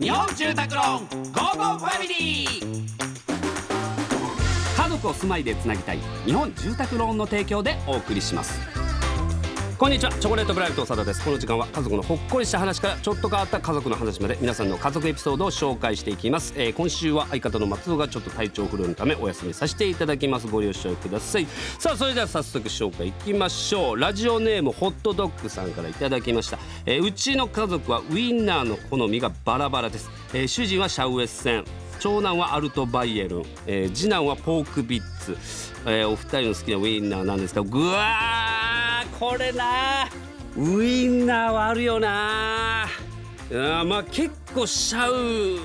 日本住宅ローンゴーゴーファミリー。家族を住まいでつなぎたい日本住宅ローンの提供でお送りします。こんにちは。チョコレートブライト長田です。この時間は家族のほっこりした話からちょっと変わった家族の話まで皆さんの家族エピソードを紹介していきます、えー今週は相方の松尾がちょっと体調不良のためお休みさせていただきます。ご了承ください。さあそれでは早速紹介いきましょう。ラジオネームホットドッグさんからいただきました、えーうちの家族はウインナーの好みがバラバラです、えー主人はシャウエッセン。長男はアルトバイエルン、えー次男はポークビッツ、えーお二人の好きなウインナーなんですがぐわーこれな。ウインナーはあるよな。うんまあ結構シャ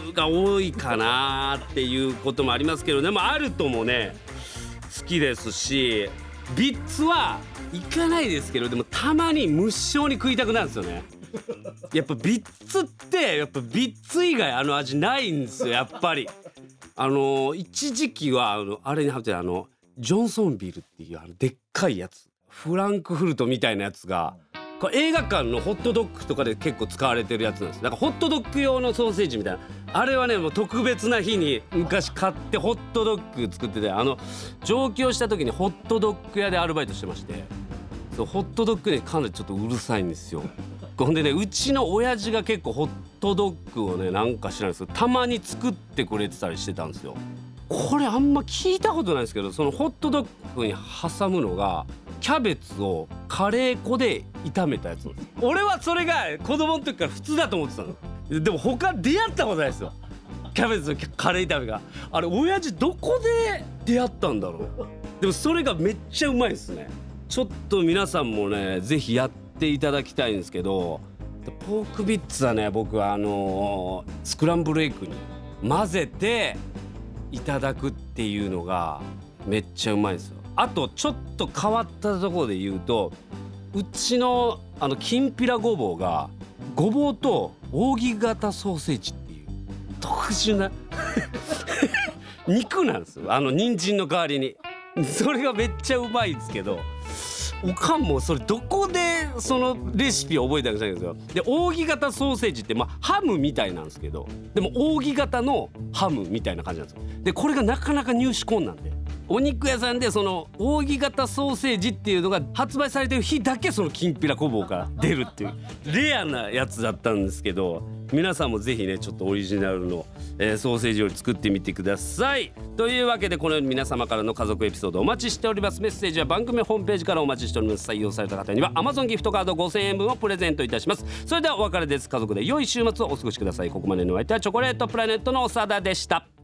ウが多いかなっていうこともありますけどでもアルトもね好きですしビッツはいかないですけどでもたまに無性に食いたくなるんですよね。やっぱビッツってやっぱビッツ以外あの味ないんですよやっぱり。あの一時期はあのあれに貼ってあのジョンソンビルっていうあのでっかいやつ。フランクフルトみたいなやつがこれ映画館のホットドッグとかで結構使われてるやつなんです。なんかホットドッグ用のソーセージみたいな。あれはねもう特別な日に昔買ってホットドッグ作っててあの上京した時にホットドッグ屋でアルバイトしてまして。そうホットドッグねかなりちょっとうるさいんですよ。ほんでねうちの親父が結構ホットドッグをねなんか知らないですけどたまに作ってくれてたりしてたんですよ。これあんま聞いたことないですけどそのホットドッグに挟むのがキャベツをカレー粉で炒めたやつなんです。俺はそれが子供の時から普通だと思ってたの。でも他出会ったことないですよ。キャベツのカレー炒めが。あれ親父どこで出会ったんだろう。でもそれがめっちゃうまいですね。ちょっと皆さんもねぜひやっていただきたいんですけど。ポークビッツはね僕はあのースクランブルエッグに混ぜていただくっていうのがめっちゃうまいですよ。あとちょっと変わったところで言うとうちのあのきんぴらごぼうがごぼうと扇形ソーセージっていう特殊な 肉なんですよ。あの人参の代わりに。それがめっちゃうまいですけどおかんもそれどこでそのレシピを覚えたかじゃないんですよ。で扇形ソーセージってまあハムみたいなんですけどでも扇形のハムみたいな感じなんですよ。でこれがなかなか入手困難で。お肉屋さんでその扇形ソーセージっていうのが発売されてる日だけそのきんぴらごぼうから出るっていうレアなやつだったんですけど皆さんもぜひねちょっとオリジナルの、えーソーセージ料理作ってみてください。というわけでこのように皆様からの家族エピソードお待ちしております。メッセージは番組ホームページからお待ちしております。採用された方には Amazon ギフトカード5000円分をプレゼントいたします。それではお別れです。家族で良い週末をお過ごしください。ここまでのお相手はチョコレートプラネットの長田でした。